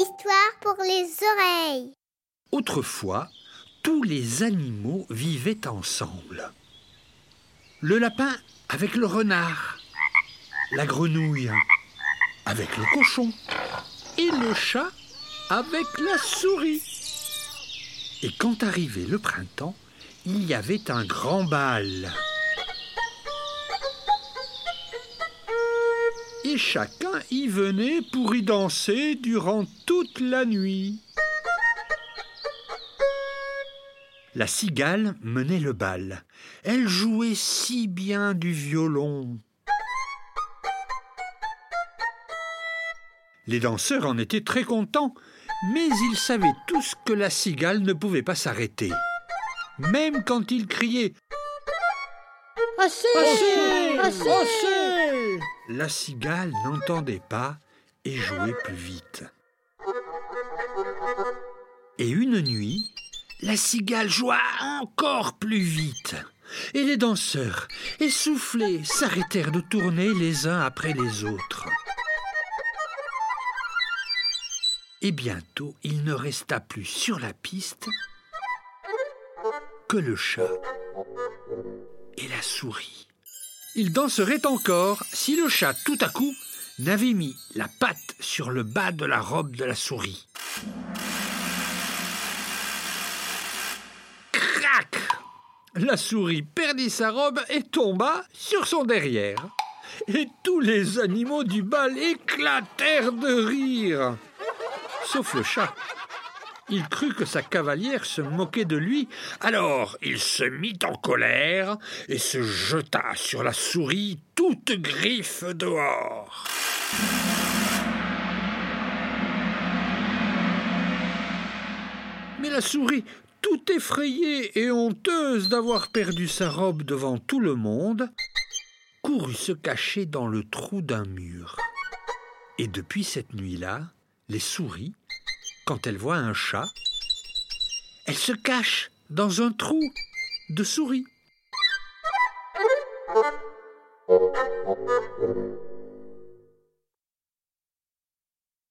Histoire pour les oreilles. Autrefois, tous les animaux vivaient ensemble. Le lapin avec le renard, la grenouille avec le cochon et le chat avec la souris. Et quand arrivait le printemps, il y avait un grand bal. Et chacun y venait pour y danser durant toute la nuit. La cigale menait le bal. Elle jouait si bien du violon. Les danseurs en étaient très contents, mais ils savaient tous que la cigale ne pouvait pas s'arrêter. Même quand ils criaient Assez Assez Assez Assez La cigale n'entendait pas et jouait plus vite. Et une nuit, la cigale joua encore plus vite. Et les danseurs, essoufflés, s'arrêtèrent de tourner les uns après les autres. Et bientôt, il ne resta plus sur la piste que le chat et la souris. Ils danseraient encore si le chat, tout à coup, n'avait mis la patte sur le bas de la robe de la souris. Crac La souris perdit sa robe et tomba sur son derrière. Et tous les animaux du bal éclatèrent de rire. Sauf le chat. Il crut que sa cavalière se moquait de lui, alors il se mit en colère et se jeta sur la souris toute griffe dehors. Mais la souris, tout effrayée et honteuse d'avoir perdu sa robe devant tout le monde, courut se cacher dans le trou d'un mur. Et depuis cette nuit-là, les souris, quand elles voient un chat, elles se cachent dans un trou de souris.